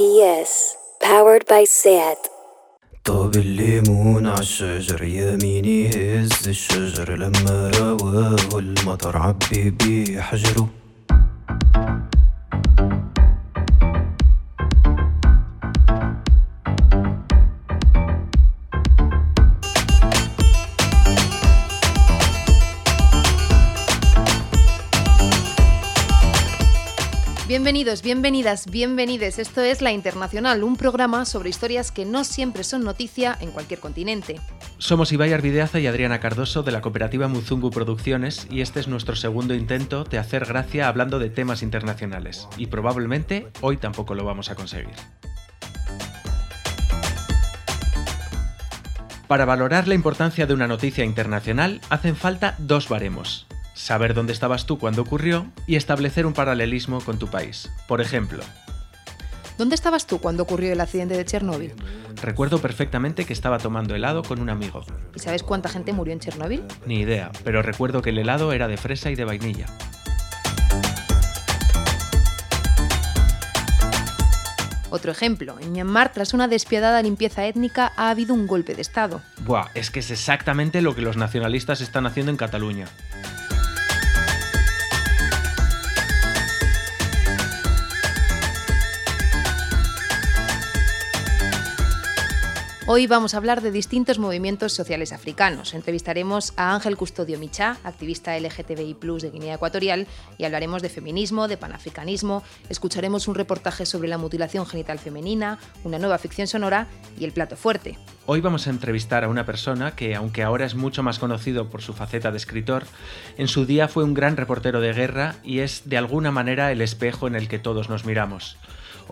GPS, powered by SAT. طاب الليمون عالشجر يميني هز الشجر لما رواه المطر عبي بيه حجره Bienvenidos, bienvenidas, bienvenides. Esto es La Internacional, un programa sobre historias que no siempre son noticia en cualquier continente. Somos Ibai Arvideaza y Adriana Cardoso de la cooperativa Muzungu Producciones y este es nuestro segundo intento de hacer gracia hablando de temas internacionales. Y probablemente hoy tampoco lo vamos a conseguir. Para valorar la importancia de una noticia internacional hacen falta dos baremos saber dónde estabas tú cuando ocurrió y establecer un paralelismo con tu país. Por ejemplo, ¿Dónde estabas tú cuando ocurrió el accidente de Chernóbil? recuerdo perfectamente que estaba tomando helado con un amigo. ¿Y sabes cuánta gente murió en Chernóbil? Ni idea, pero recuerdo que el helado era de fresa y de vainilla. Otro ejemplo, en Myanmar, tras una despiadada limpieza étnica, ha habido un golpe de Estado. Buah, es que es exactamente lo que los nacionalistas están haciendo en Cataluña. Hoy vamos a hablar de distintos movimientos sociales africanos. Entrevistaremos a Ángel Custodio Michá, activista LGTBI de Guinea Ecuatorial, y hablaremos de feminismo, de panafricanismo, escucharemos un reportaje sobre la mutilación genital femenina, una nueva ficción sonora y el plato fuerte. Hoy vamos a entrevistar a una persona que, aunque ahora es mucho más conocido por su faceta de escritor, en su día fue un gran reportero de guerra y es de alguna manera el espejo en el que todos nos miramos.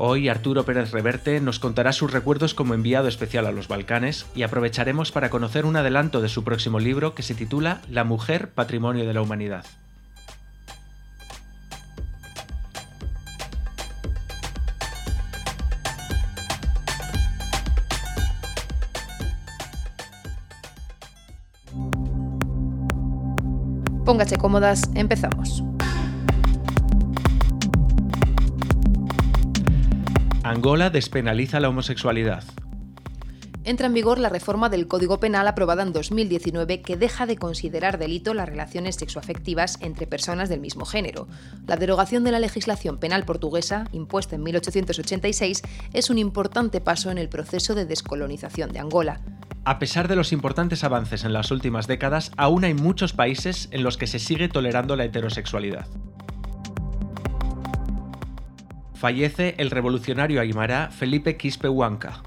Hoy Arturo Pérez Reverte nos contará sus recuerdos como enviado especial a los Balcanes y aprovecharemos para conocer un adelanto de su próximo libro que se titula La mujer, patrimonio de la humanidad. Póngase cómodas, empezamos. Angola despenaliza la homosexualidad. Entra en vigor la reforma del Código Penal aprobada en 2019 que deja de considerar delito las relaciones sexoafectivas entre personas del mismo género. La derogación de la legislación penal portuguesa, impuesta en 1886, es un importante paso en el proceso de descolonización de Angola. A pesar de los importantes avances en las últimas décadas, aún hay muchos países en los que se sigue tolerando la heterosexualidad. Fallece el revolucionario aymara Felipe Quispe Huanca.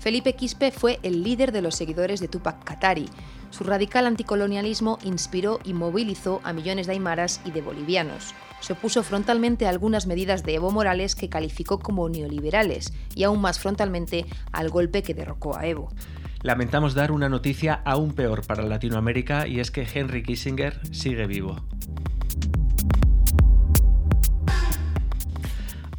Felipe Quispe fue el líder de los seguidores de Tupac Katari. Su radical anticolonialismo inspiró y movilizó a millones de aymaras y de bolivianos. Se opuso frontalmente a algunas medidas de Evo Morales que calificó como neoliberales y aún más frontalmente al golpe que derrocó a Evo. Lamentamos dar una noticia aún peor para Latinoamérica y es que Henry Kissinger sigue vivo.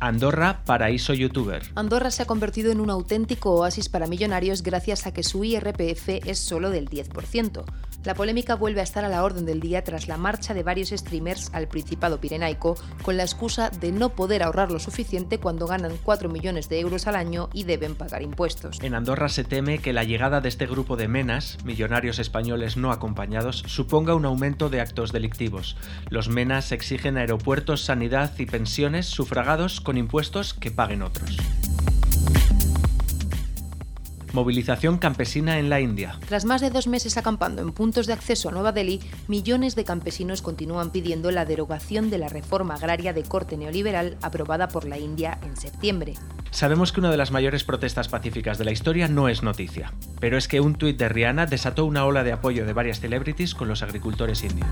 Andorra, paraíso youtuber. Andorra se ha convertido en un auténtico oasis para millonarios gracias a que su IRPF es solo del 10%. La polémica vuelve a estar a la orden del día tras la marcha de varios streamers al Principado Pirenaico con la excusa de no poder ahorrar lo suficiente cuando ganan 4 millones de euros al año y deben pagar impuestos. En Andorra se teme que la llegada de este grupo de menas, millonarios españoles no acompañados, suponga un aumento de actos delictivos. Los menas exigen aeropuertos, sanidad y pensiones sufragados con impuestos que paguen otros. Movilización campesina en la India. Tras más de dos meses acampando en puntos de acceso a Nueva Delhi, millones de campesinos continúan pidiendo la derogación de la reforma agraria de corte neoliberal aprobada por la India en septiembre. Sabemos que una de las mayores protestas pacíficas de la historia no es noticia, pero es que un tuit de Rihanna desató una ola de apoyo de varias celebrities con los agricultores indios.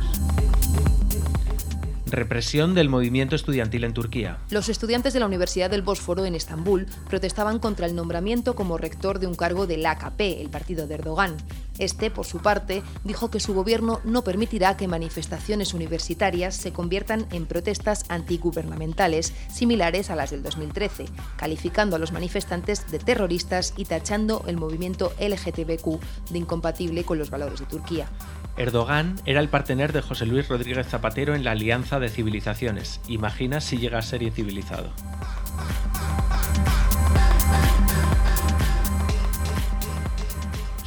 Represión del movimiento estudiantil en Turquía. Los estudiantes de la Universidad del Bósforo en Estambul protestaban contra el nombramiento como rector de un cargo del AKP, el partido de Erdogan. Este, por su parte, dijo que su gobierno no permitirá que manifestaciones universitarias se conviertan en protestas antigubernamentales similares a las del 2013, calificando a los manifestantes de terroristas y tachando el movimiento LGTBQ de incompatible con los valores de Turquía. Erdogan era el partener de José Luis Rodríguez Zapatero en la Alianza de Civilizaciones. Imagina si llega a ser incivilizado.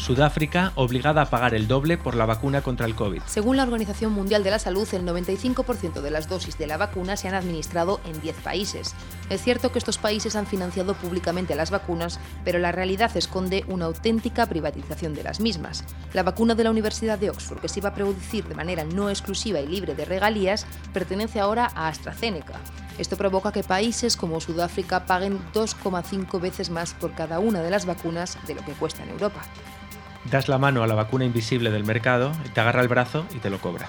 Sudáfrica obligada a pagar el doble por la vacuna contra el COVID. Según la Organización Mundial de la Salud, el 95% de las dosis de la vacuna se han administrado en 10 países. Es cierto que estos países han financiado públicamente las vacunas, pero la realidad esconde una auténtica privatización de las mismas. La vacuna de la Universidad de Oxford, que se iba a producir de manera no exclusiva y libre de regalías, pertenece ahora a AstraZeneca. Esto provoca que países como Sudáfrica paguen 2,5 veces más por cada una de las vacunas de lo que cuesta en Europa. Das la mano a la vacuna invisible del mercado, te agarra el brazo y te lo cobra.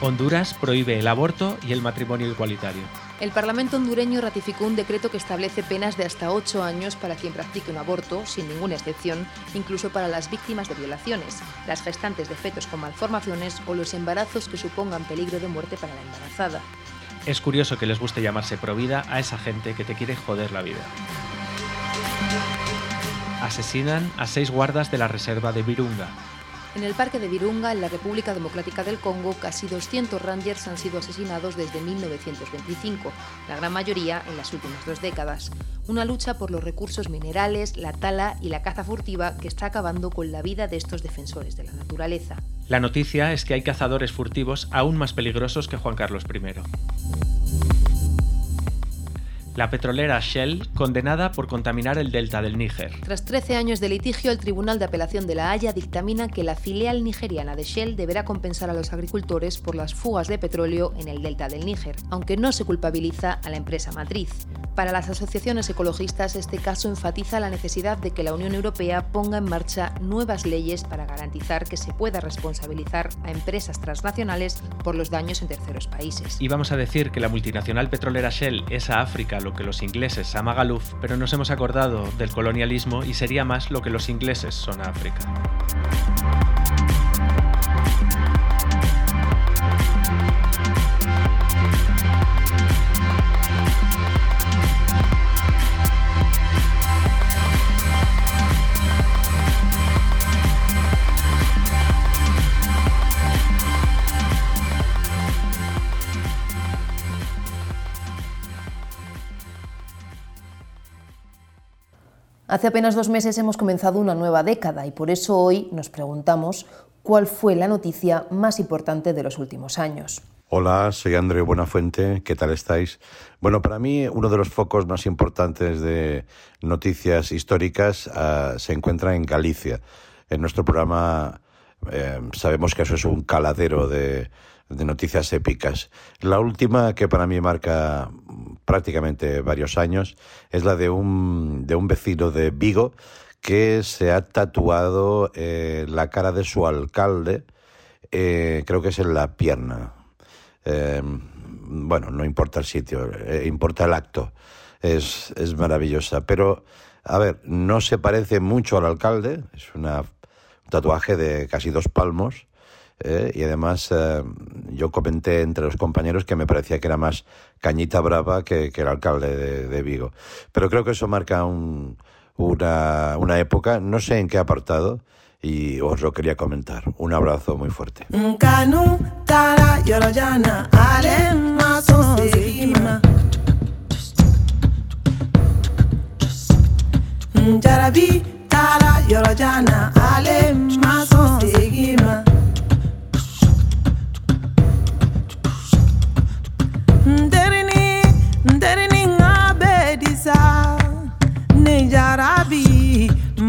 Honduras prohíbe el aborto y el matrimonio igualitario. El Parlamento hondureño ratificó un decreto que establece penas de hasta ocho años para quien practique un aborto, sin ninguna excepción, incluso para las víctimas de violaciones, las gestantes de fetos con malformaciones o los embarazos que supongan peligro de muerte para la embarazada. Es curioso que les guste llamarse provida a esa gente que te quiere joder la vida. Asesinan a seis guardas de la reserva de Virunga. En el parque de Virunga, en la República Democrática del Congo, casi 200 rangers han sido asesinados desde 1925, la gran mayoría en las últimas dos décadas. Una lucha por los recursos minerales, la tala y la caza furtiva que está acabando con la vida de estos defensores de la naturaleza. La noticia es que hay cazadores furtivos aún más peligrosos que Juan Carlos I la petrolera Shell condenada por contaminar el delta del Níger. Tras 13 años de litigio, el Tribunal de Apelación de La Haya dictamina que la filial nigeriana de Shell deberá compensar a los agricultores por las fugas de petróleo en el delta del Níger, aunque no se culpabiliza a la empresa matriz. Para las asociaciones ecologistas, este caso enfatiza la necesidad de que la Unión Europea ponga en marcha nuevas leyes para garantizar que se pueda responsabilizar a empresas transnacionales por los daños en terceros países. Y vamos a decir que la multinacional petrolera Shell es a África lo que los ingleses a Magaluf, pero nos hemos acordado del colonialismo y sería más lo que los ingleses son a África. Hace apenas dos meses hemos comenzado una nueva década y por eso hoy nos preguntamos cuál fue la noticia más importante de los últimos años. Hola, soy André Buenafuente, ¿qué tal estáis? Bueno, para mí uno de los focos más importantes de noticias históricas uh, se encuentra en Galicia. En nuestro programa eh, sabemos que eso es un caladero de, de noticias épicas. La última que para mí marca prácticamente varios años es la de un, de un vecino de Vigo que se ha tatuado eh, la cara de su alcalde, eh, creo que es en la pierna. Eh, bueno, no importa el sitio, importa el acto. Es, es maravillosa. Pero, a ver, no se parece mucho al alcalde, es una, un tatuaje de casi dos palmos eh, y además eh, yo comenté entre los compañeros que me parecía que era más Cañita Brava que, que el alcalde de, de, Vigo. Pero creo que eso marca un, una, una época, no sé en qué apartado, y os lo quería comentar. Un abrazo muy fuerte.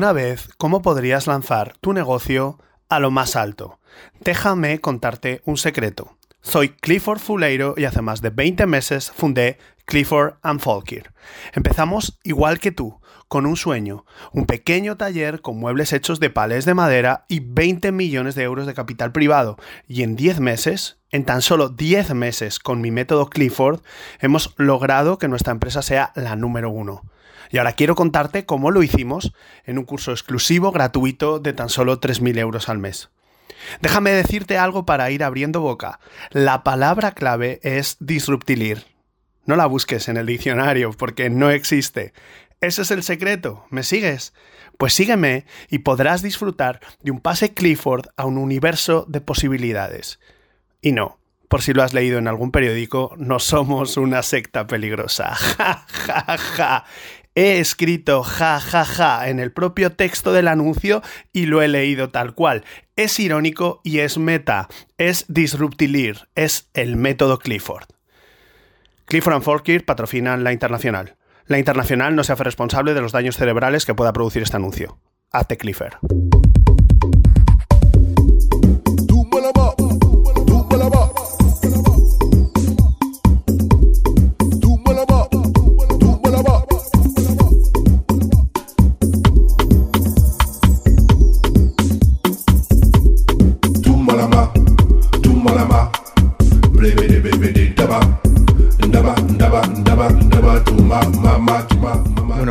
alguna vez cómo podrías lanzar tu negocio a lo más alto? Déjame contarte un secreto. Soy Clifford Fuleiro y hace más de 20 meses fundé Clifford and. Empezamos igual que tú, con un sueño, un pequeño taller con muebles hechos de palés de madera y 20 millones de euros de capital privado. Y en 10 meses, en tan solo 10 meses con mi método Clifford, hemos logrado que nuestra empresa sea la número uno. Y ahora quiero contarte cómo lo hicimos en un curso exclusivo gratuito de tan solo 3.000 euros al mes. Déjame decirte algo para ir abriendo boca. La palabra clave es disruptilir. No la busques en el diccionario porque no existe. Ese es el secreto. ¿Me sigues? Pues sígueme y podrás disfrutar de un pase Clifford a un universo de posibilidades. Y no, por si lo has leído en algún periódico, no somos una secta peligrosa. Ja, ja, ja. He escrito ja, ja, ja en el propio texto del anuncio y lo he leído tal cual. Es irónico y es meta. Es disruptilir. Es el método Clifford. Clifford and Folkir patrocinan la internacional. La internacional no se hace responsable de los daños cerebrales que pueda producir este anuncio. Hazte Clifford.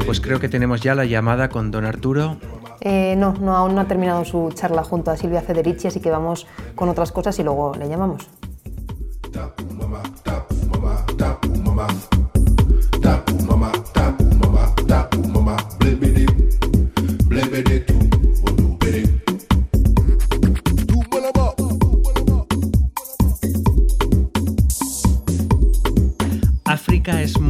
Pues creo que tenemos ya la llamada con don Arturo. Eh, no, no, aún no ha terminado su charla junto a Silvia Federici, así que vamos con otras cosas y luego le llamamos.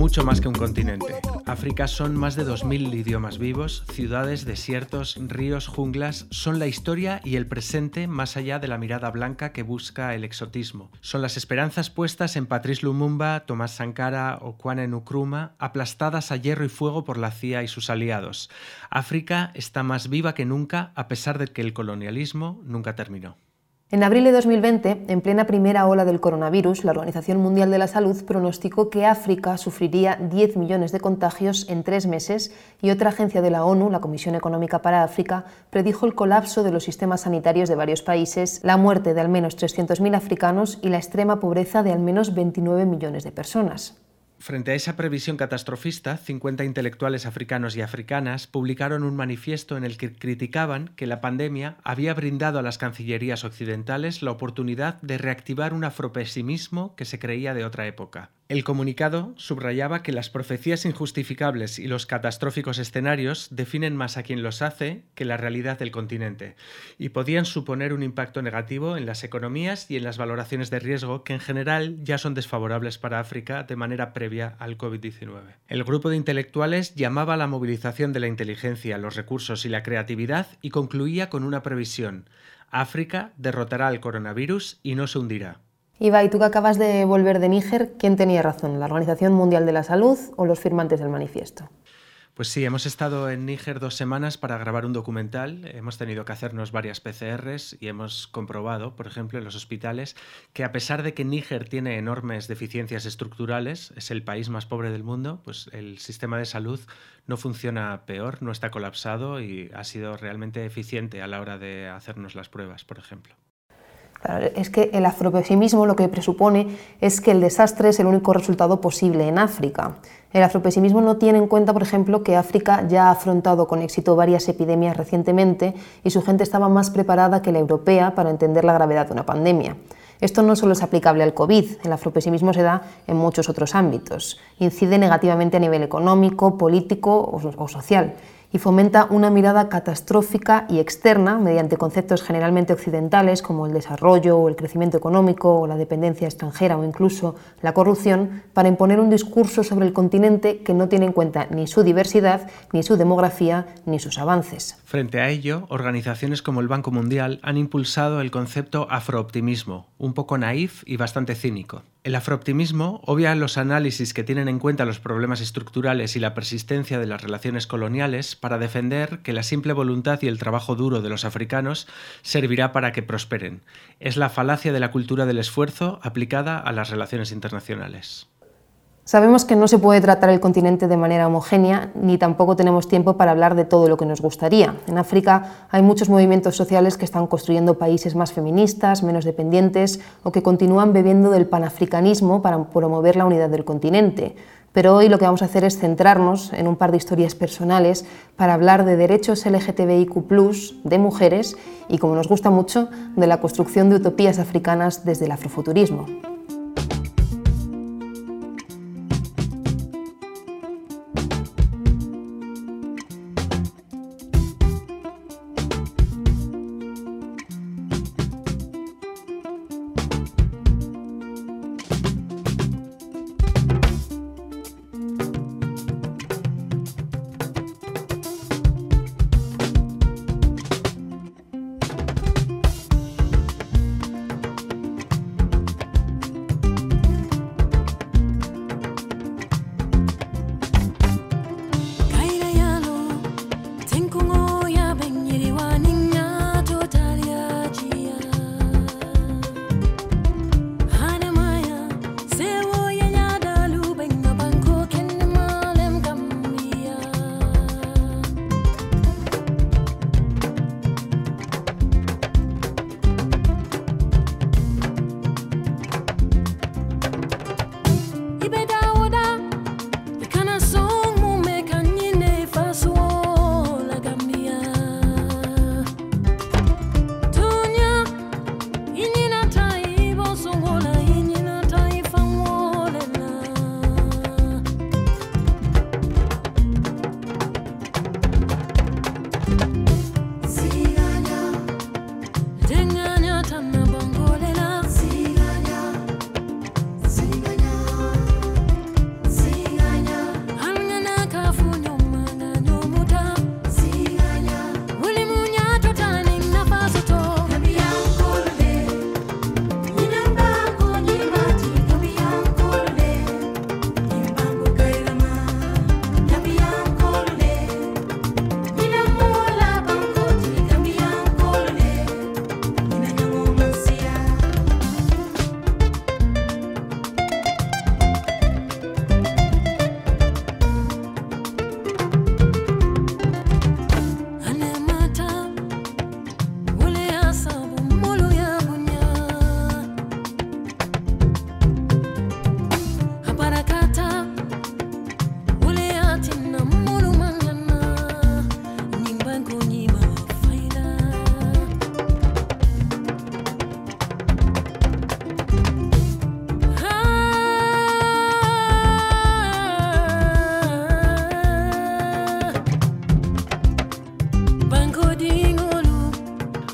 Mucho más que un continente. África son más de 2.000 idiomas vivos, ciudades, desiertos, ríos, junglas. Son la historia y el presente más allá de la mirada blanca que busca el exotismo. Son las esperanzas puestas en Patrice Lumumba, Tomás Sankara o Kwame Nkrumah, aplastadas a hierro y fuego por la CIA y sus aliados. África está más viva que nunca a pesar de que el colonialismo nunca terminó. En abril de 2020, en plena primera ola del coronavirus, la Organización Mundial de la Salud pronosticó que África sufriría 10 millones de contagios en tres meses y otra agencia de la ONU, la Comisión Económica para África, predijo el colapso de los sistemas sanitarios de varios países, la muerte de al menos 300.000 africanos y la extrema pobreza de al menos 29 millones de personas. Frente a esa previsión catastrofista, 50 intelectuales africanos y africanas publicaron un manifiesto en el que criticaban que la pandemia había brindado a las cancillerías occidentales la oportunidad de reactivar un afropesimismo que se creía de otra época. El comunicado subrayaba que las profecías injustificables y los catastróficos escenarios definen más a quien los hace que la realidad del continente, y podían suponer un impacto negativo en las economías y en las valoraciones de riesgo que en general ya son desfavorables para África de manera previa al COVID-19. El grupo de intelectuales llamaba a la movilización de la inteligencia, los recursos y la creatividad y concluía con una previsión. África derrotará al coronavirus y no se hundirá. Iba, y tú que acabas de volver de Níger, ¿quién tenía razón, la Organización Mundial de la Salud o los firmantes del manifiesto? Pues sí, hemos estado en Níger dos semanas para grabar un documental. Hemos tenido que hacernos varias PCRs y hemos comprobado, por ejemplo, en los hospitales, que a pesar de que Níger tiene enormes deficiencias estructurales, es el país más pobre del mundo, pues el sistema de salud no funciona peor, no está colapsado y ha sido realmente eficiente a la hora de hacernos las pruebas, por ejemplo. Es que el afropesimismo lo que presupone es que el desastre es el único resultado posible en África. El afropesimismo no tiene en cuenta, por ejemplo, que África ya ha afrontado con éxito varias epidemias recientemente y su gente estaba más preparada que la europea para entender la gravedad de una pandemia. Esto no solo es aplicable al COVID, el afropesimismo se da en muchos otros ámbitos. Incide negativamente a nivel económico, político o social y fomenta una mirada catastrófica y externa mediante conceptos generalmente occidentales como el desarrollo o el crecimiento económico o la dependencia extranjera o incluso la corrupción para imponer un discurso sobre el continente que no tiene en cuenta ni su diversidad, ni su demografía, ni sus avances. Frente a ello, organizaciones como el Banco Mundial han impulsado el concepto afrooptimismo, un poco naif y bastante cínico. El afrooptimismo obvia los análisis que tienen en cuenta los problemas estructurales y la persistencia de las relaciones coloniales para defender que la simple voluntad y el trabajo duro de los africanos servirá para que prosperen. Es la falacia de la cultura del esfuerzo aplicada a las relaciones internacionales. Sabemos que no se puede tratar el continente de manera homogénea, ni tampoco tenemos tiempo para hablar de todo lo que nos gustaría. En África hay muchos movimientos sociales que están construyendo países más feministas, menos dependientes, o que continúan bebiendo del panafricanismo para promover la unidad del continente. Pero hoy lo que vamos a hacer es centrarnos en un par de historias personales para hablar de derechos LGTBIQ, de mujeres y, como nos gusta mucho, de la construcción de utopías africanas desde el afrofuturismo.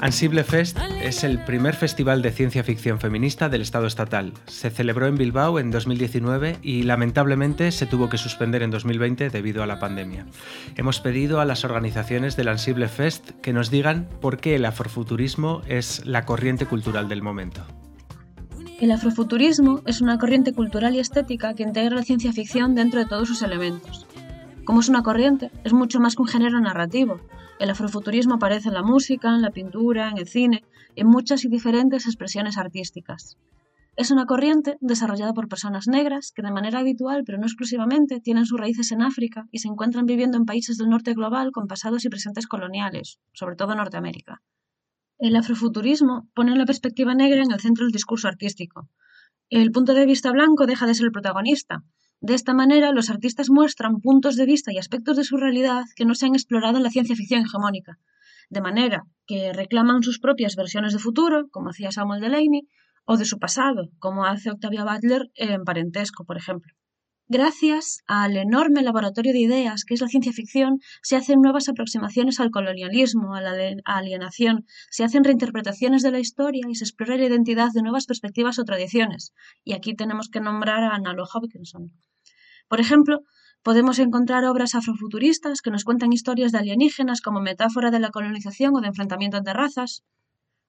Ansible Fest es el primer festival de ciencia ficción feminista del Estado estatal. Se celebró en Bilbao en 2019 y lamentablemente se tuvo que suspender en 2020 debido a la pandemia. Hemos pedido a las organizaciones del Ansible Fest que nos digan por qué el afrofuturismo es la corriente cultural del momento. El afrofuturismo es una corriente cultural y estética que integra la ciencia ficción dentro de todos sus elementos. Como es una corriente, es mucho más que un género narrativo, el afrofuturismo aparece en la música, en la pintura, en el cine, en muchas y diferentes expresiones artísticas. Es una corriente desarrollada por personas negras que de manera habitual, pero no exclusivamente, tienen sus raíces en África y se encuentran viviendo en países del norte global con pasados y presentes coloniales, sobre todo Norteamérica. El afrofuturismo pone la perspectiva negra en el centro del discurso artístico. El punto de vista blanco deja de ser el protagonista, de esta manera, los artistas muestran puntos de vista y aspectos de su realidad que no se han explorado en la ciencia ficción hegemónica, de manera que reclaman sus propias versiones de futuro, como hacía Samuel Delaney, o de su pasado, como hace Octavia Butler en Parentesco, por ejemplo. Gracias al enorme laboratorio de ideas que es la ciencia ficción, se hacen nuevas aproximaciones al colonialismo, a la alienación, se hacen reinterpretaciones de la historia y se explora la identidad de nuevas perspectivas o tradiciones. Y aquí tenemos que nombrar a Nalo Hopkinson. Por ejemplo, podemos encontrar obras afrofuturistas que nos cuentan historias de alienígenas como metáfora de la colonización o de enfrentamiento entre razas,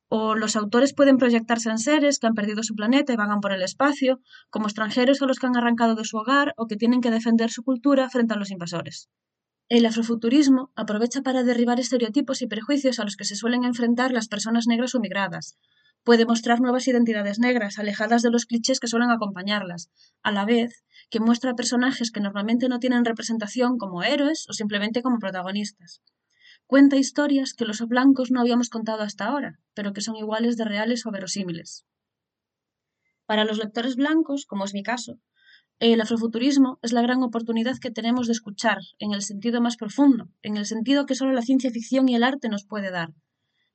o los autores pueden proyectarse en seres que han perdido su planeta y vagan por el espacio, como extranjeros a los que han arrancado de su hogar o que tienen que defender su cultura frente a los invasores. El afrofuturismo aprovecha para derribar estereotipos y prejuicios a los que se suelen enfrentar las personas negras o migradas. Puede mostrar nuevas identidades negras, alejadas de los clichés que suelen acompañarlas, a la vez que muestra personajes que normalmente no tienen representación como héroes o simplemente como protagonistas. Cuenta historias que los blancos no habíamos contado hasta ahora, pero que son iguales de reales o verosímiles. Para los lectores blancos, como es mi caso, el afrofuturismo es la gran oportunidad que tenemos de escuchar, en el sentido más profundo, en el sentido que solo la ciencia ficción y el arte nos puede dar.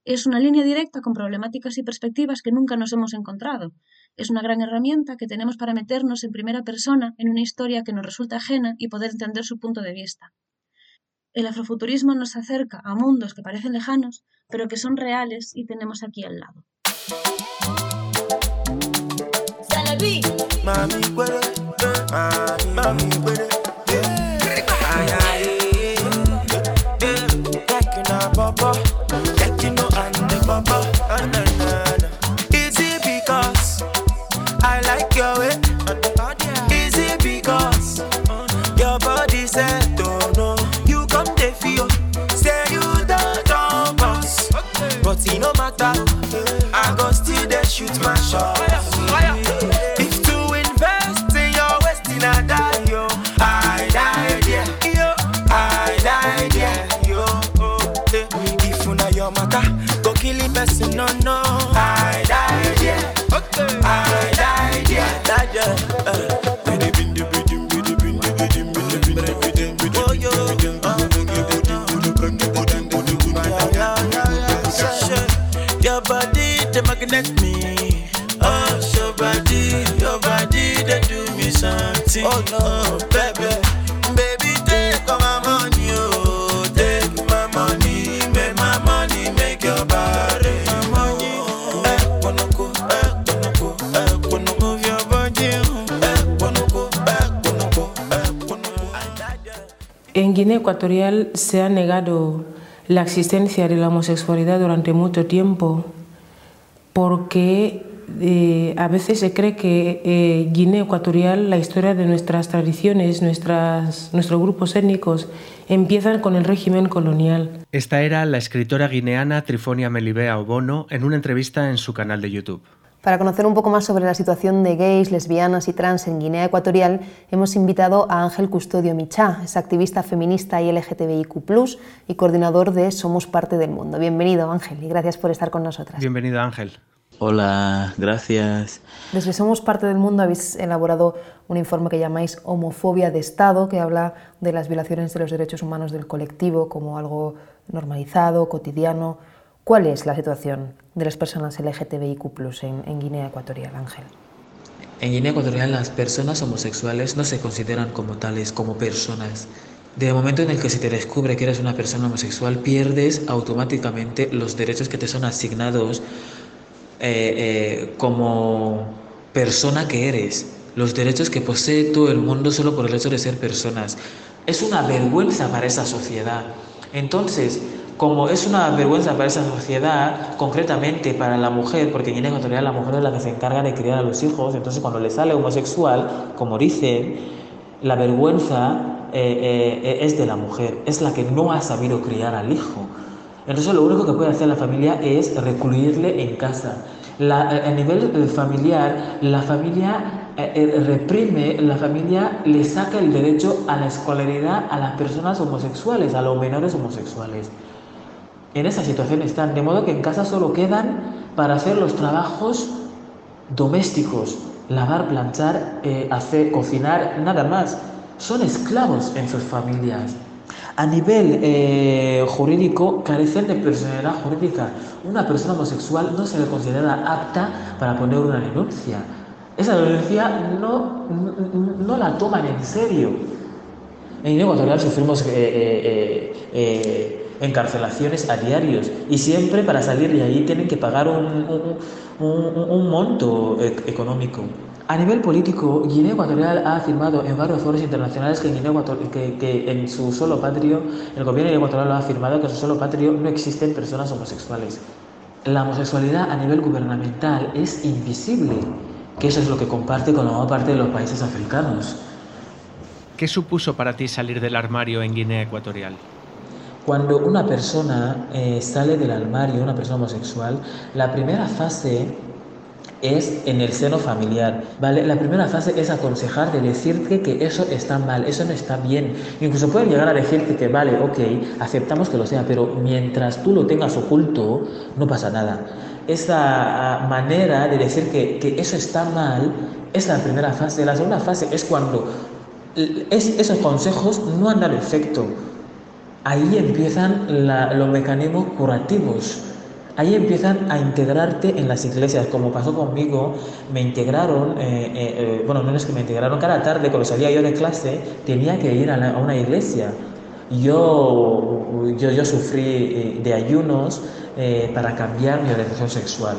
Es una línea directa con problemáticas y perspectivas que nunca nos hemos encontrado. Es una gran herramienta que tenemos para meternos en primera persona en una historia que nos resulta ajena y poder entender su punto de vista. El afrofuturismo nos acerca a mundos que parecen lejanos, pero que son reales y tenemos aquí al lado. Guinea Ecuatorial se ha negado la existencia de la homosexualidad durante mucho tiempo porque eh, a veces se cree que eh, Guinea Ecuatorial, la historia de nuestras tradiciones, nuestras, nuestros grupos étnicos, empiezan con el régimen colonial. Esta era la escritora guineana Trifonia Melibea Obono en una entrevista en su canal de YouTube. Para conocer un poco más sobre la situación de gays, lesbianas y trans en Guinea Ecuatorial, hemos invitado a Ángel Custodio Michá, es activista feminista y LGTBIQ, y coordinador de Somos Parte del Mundo. Bienvenido, Ángel, y gracias por estar con nosotras. Bienvenido, Ángel. Hola, gracias. Desde Somos Parte del Mundo habéis elaborado un informe que llamáis Homofobia de Estado, que habla de las violaciones de los derechos humanos del colectivo como algo normalizado, cotidiano. ¿Cuál es la situación de las personas LGTBIQ en, en Guinea Ecuatorial, Ángel? En Guinea Ecuatorial las personas homosexuales no se consideran como tales, como personas. Desde el momento en el que se te descubre que eres una persona homosexual, pierdes automáticamente los derechos que te son asignados eh, eh, como persona que eres, los derechos que posee todo el mundo solo por el hecho de ser personas. Es una vergüenza para esa sociedad. Entonces, como es una vergüenza para esa sociedad, concretamente para la mujer, porque en Guinea Ecuatorial la mujer es la que se encarga de criar a los hijos, entonces cuando le sale homosexual, como dicen, la vergüenza eh, eh, es de la mujer, es la que no ha sabido criar al hijo. Entonces lo único que puede hacer la familia es recluirle en casa. a nivel familiar, la familia eh, reprime, la familia le saca el derecho a la escolaridad a las personas homosexuales, a los menores homosexuales en esa situación están, de modo que en casa solo quedan para hacer los trabajos domésticos, lavar, planchar, eh, hacer, cocinar, nada más. Son esclavos en sus familias. A nivel eh, jurídico, carecen de personalidad jurídica. Una persona homosexual no se le considera apta para poner una denuncia. Esa denuncia no, no, la toman en serio. En Ecuatorial sufrimos eh, eh encarcelaciones a diarios y siempre para salir de ahí tienen que pagar un, un, monto e, económico. A nivel político, Guinea Ecuatorial ha afirmado en varios foros internacionales que en, su solo patrio, el gobierno de Ecuatorial ha afirmado que en su solo patrio no existen personas homosexuales. la homosexualidad a nivel gubernamental es invisible, que eso es lo que comparte con la mayor parte de los países africanos. ¿Qué supuso para ti salir del armario en Guinea Ecuatorial? Cuando una persona eh, sale del armario, una persona homosexual, la primera fase es en el seno familiar, ¿vale? La primera fase es aconsejar de decirte que eso está mal, eso no está bien. Incluso pueden llegar a decirte que, vale, ok, aceptamos que lo sea, pero mientras tú lo tengas oculto, no pasa nada. Esa ah, manera de decir que, que eso está mal es la primera fase. La segunda fase es cuando es, esos consejos no han dado efecto. Ahí empiezan los mecanismos curativos Ahí empiezan a integrarte en las iglesias, como pasó conmigo, me integraron, eh, eh, eh, bueno, no es que me integraron, cada tarde cuando salía yo de clase tenía que ir a, una iglesia. Yo, yo, yo sufrí de ayunos para cambiar mi orientación sexual.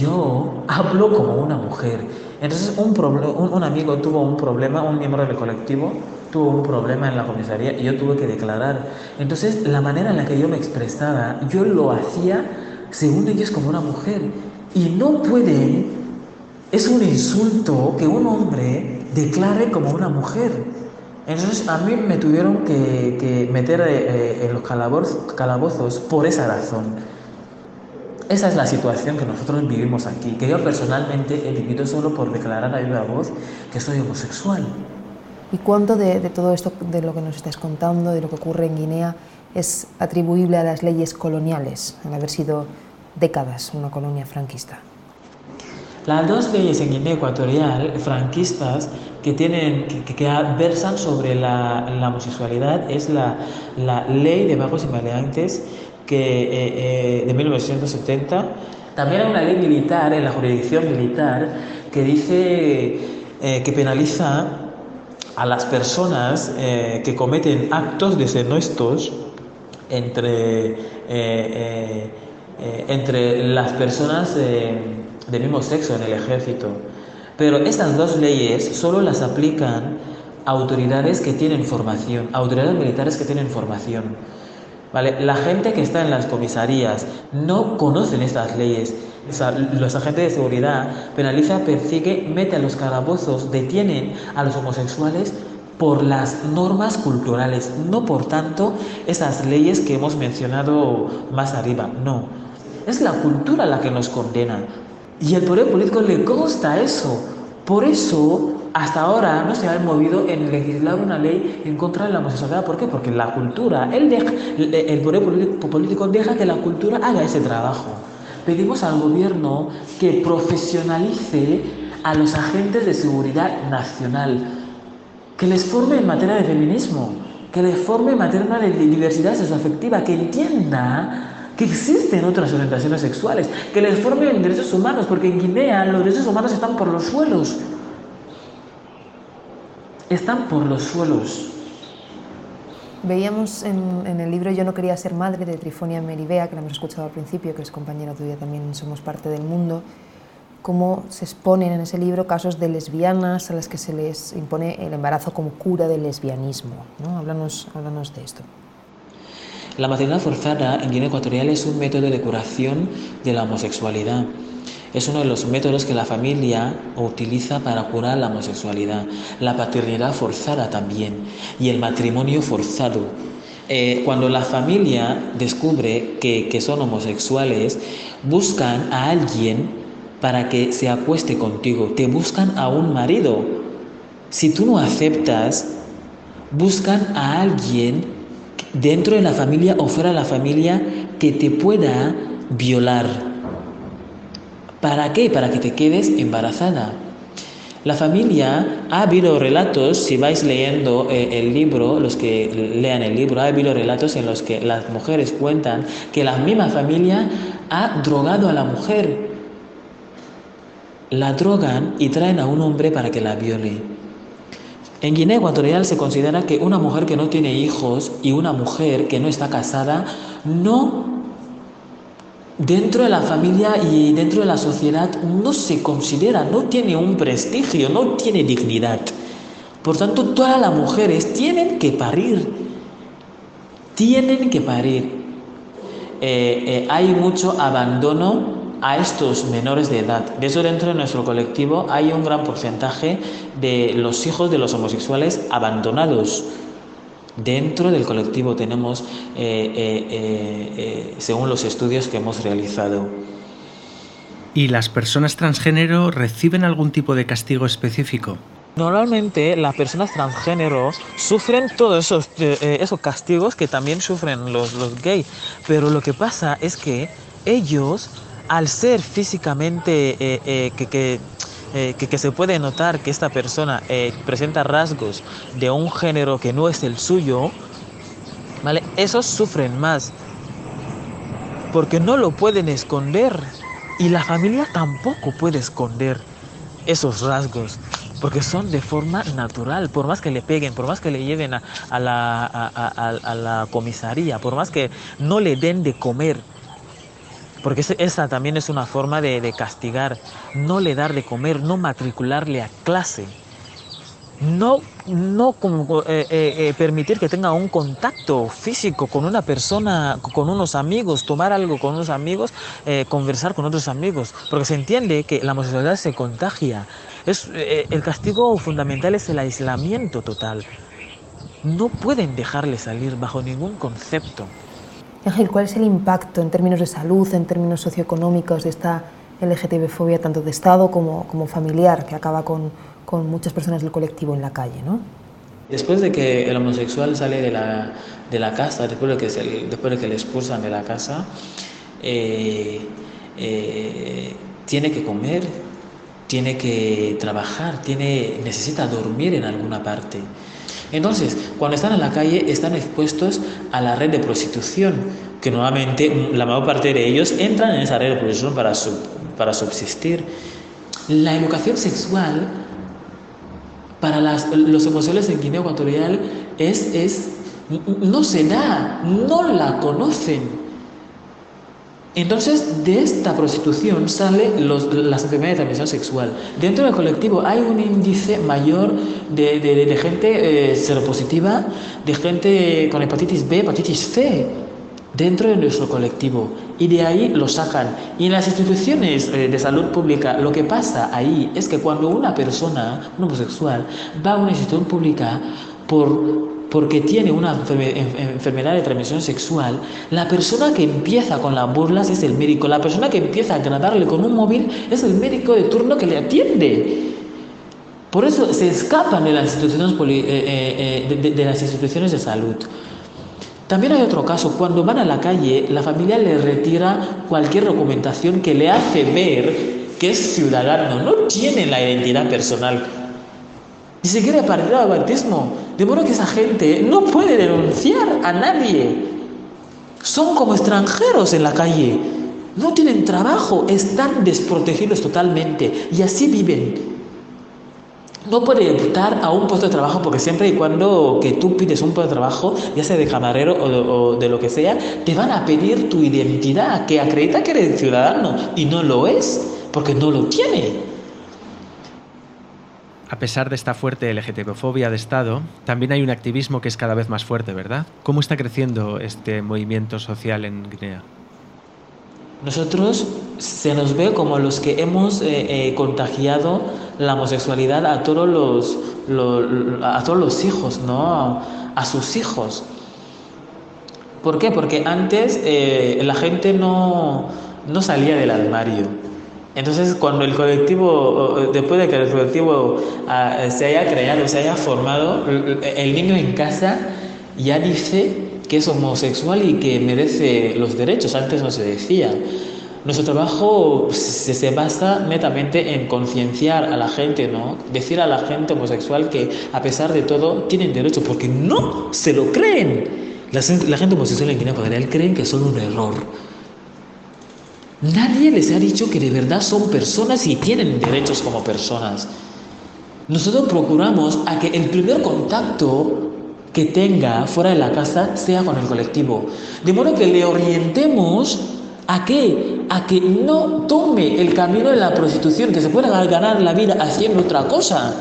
Yo hablo como una mujer. Entonces un, un, un amigo tuvo un problema, un miembro del colectivo tuvo un problema en la comisaría y yo tuve que declarar. Entonces, la manera en la que yo me expresaba, yo lo hacía según ellos como una mujer. Y no pueden, es un insulto que un hombre declare como una mujer. Entonces, a mí me tuvieron que, meter eh, eh, en los calabozos por esa razón. Esa es la situación que nosotros vivimos aquí, que yo personalmente he vivido solo por declarar a la voz que soy homosexual. ¿Y cuánto de, todo esto, de lo que nos estás contando, de lo que ocurre en Guinea, es atribuible a las leyes coloniales, al haber sido décadas una colonia franquista? Las dos leyes en Guinea Ecuatorial franquistas que, tienen, que, versan sobre la, homosexualidad es la, la, Ley de Bajos y Maleantes que, eh, eh, de 1970. También hay una ley militar, en la jurisdicción militar, que dice eh, que penaliza a las personas eh, que cometen actos deshonestos entre, eh, eh, entre las personas del mismo sexo en el ejército. Pero estas dos leyes solo las aplican autoridades que tienen formación, autoridades militares que tienen formación. ¿Vale? La gente que está en las comisarías no conocen estas leyes los agentes de seguridad penaliza, persigue, mete a los calabozos, detienen a los homosexuales por las normas culturales, no por tanto esas leyes que hemos mencionado más arriba, no. Es la cultura la que nos condena. Y el poder político le consta eso. Por eso, hasta ahora no se ha movido en legislar una ley en contra de la homosexualidad. ¿Por qué? Porque la cultura, el, el poder político deja que la cultura haga ese trabajo pedimos al gobierno que profesionalice a los agentes de seguridad nacional, que les forme en materia de feminismo, que les forme en materia de diversidad sexoafectiva, que entienda que existen otras orientaciones sexuales, que les forme en derechos humanos, porque en Guinea los derechos humanos están por los suelos. Están por los suelos. Veíamos en, el libro Yo no quería ser madre de Trifonia Meribea, que la hemos escuchado al principio, que es compañera tuya también Somos parte del mundo, cómo se exponen en ese libro casos de lesbianas a las que se les impone el embarazo como cura del lesbianismo. ¿no? Háblanos, háblanos de esto. La maternidad forzada en Guinea Ecuatorial es un método de curación de la homosexualidad es uno de los métodos que la familia utiliza para curar la homosexualidad, la paternidad forzada también y el matrimonio forzado. Eh, cuando la familia descubre que, que son homosexuales, buscan a alguien para que se acueste contigo, te buscan a un marido. Si tú no aceptas, buscan a alguien dentro de la familia o fuera de la familia que te pueda violar ¿Para qué? Para que te quedes embarazada. La familia, ha habido relatos, si vais leyendo eh, el libro, los que lean el libro, ha habido relatos en los que las mujeres cuentan que la misma familia ha drogado a la mujer. La drogan y traen a un hombre para que la viole. En Guinea Ecuatorial se considera que una mujer que no tiene hijos y una mujer que no está casada no dentro de la familia y dentro de la sociedad no se considera, no tiene un prestigio, no tiene dignidad. Por tanto, todas las mujeres tienen que parir, tienen que parir. eh, hay mucho abandono a estos menores de edad. De eso dentro de nuestro colectivo hay un gran porcentaje de los hijos de los homosexuales abandonados. Dentro del colectivo tenemos, según los estudios que hemos realizado. ¿Y las personas transgénero reciben algún tipo de castigo específico? Normalmente las personas transgénero sufren todos esos, eh, esos castigos que también sufren los, los gays, pero lo que pasa es que ellos, al ser físicamente eh, eh, que, que, que, se puede notar que esta persona presenta rasgos de un género que no es el suyo, ¿vale? esos sufren más porque no lo pueden esconder y la familia tampoco puede esconder esos rasgos porque son de forma natural, por más que le peguen, por más que le lleven a, la, a, la, comisaría, por más que no le den de comer, porque esa también es una forma de, castigar, no le dar de comer, no matricularle a clase no, no eh, eh, eh, permitir que tenga un contacto físico con una persona, con unos amigos, tomar algo con unos amigos, conversar con otros amigos, porque se entiende que la homosexualidad se contagia. Es, el castigo fundamental es el aislamiento total. No pueden dejarle salir bajo ningún concepto. Ángel, ¿cuál es el impacto en términos de salud, en términos socioeconómicos de esta LGTB-fobia, tanto de Estado como, como familiar, que acaba con, con muchas personas del colectivo en la calle, ¿no? Después de que el homosexual sale de la, de la casa, después de, que se, después de que le expulsan de la casa, eh, eh, tiene que comer, tiene que trabajar, tiene, necesita dormir en alguna parte. Entonces, cuando están en la calle, están expuestos a la red de prostitución, que normalmente la mayor parte de ellos entran en esa red de prostitución para, para subsistir. La educación sexual para los homosexuales en Guinea Ecuatorial es, es, no se da, no la conocen. Entonces, de esta prostitución sale los, las enfermedades de transmisión sexual. Dentro del colectivo hay un índice mayor de, de, gente eh, seropositiva, de gente con hepatitis B, hepatitis C, dentro de nuestro colectivo y de ahí lo sacan. Y en las instituciones eh, de salud pública lo que pasa ahí es que cuando una persona, un homosexual, va a una institución pública por, porque tiene una enfermedad de transmisión sexual, la persona que empieza con las burlas es el médico, la persona que empieza a agradarle con un móvil es el médico de turno que le atiende. Por eso se escapan de las instituciones, eh, eh, de las instituciones de salud. También hay otro caso, cuando van a la calle, la familia le retira cualquier documentación que le hace ver que es ciudadano, no tiene la identidad personal. Ni siquiera para el bautismo. De modo que esa gente no puede denunciar a nadie. Son como extranjeros en la calle. No tienen trabajo, están desprotegidos totalmente y así viven no puede optar a un puesto de trabajo porque siempre y cuando que tú pides un puesto de trabajo, ya sea de camarero o de, lo que sea, te van a pedir tu identidad, que acredita que eres ciudadano y no lo es, porque no lo tiene. A pesar de esta fuerte LGTB-fobia de Estado, también hay un activismo que es cada vez más fuerte, ¿verdad? ¿Cómo está creciendo este movimiento social en Guinea? Nosotros se nos ve como los que hemos eh, eh, contagiado la homosexualidad a todos los, a todos los hijos, ¿no? A sus hijos. ¿Por qué? Porque antes eh, la gente no, no salía del armario. Entonces, cuando el colectivo, después de que el colectivo ah, se haya creado, se haya formado, el niño en casa ya dice que es homosexual y que merece los derechos. Antes no se decía. Nuestro trabajo se, se basa netamente en concienciar a la gente, ¿no? Decir a la gente homosexual que a pesar de todo tienen derechos, porque no se lo creen. La, gente homosexual en Guinea Ecuatorial creen que son un error. Nadie les ha dicho que de verdad son personas y tienen derechos como personas. Nosotros procuramos a que el primer contacto que tenga fuera de la casa sea con el colectivo. De modo que le orientemos a qué? A que no tome el camino de la prostitución, que se pueda ganar la vida haciendo otra cosa.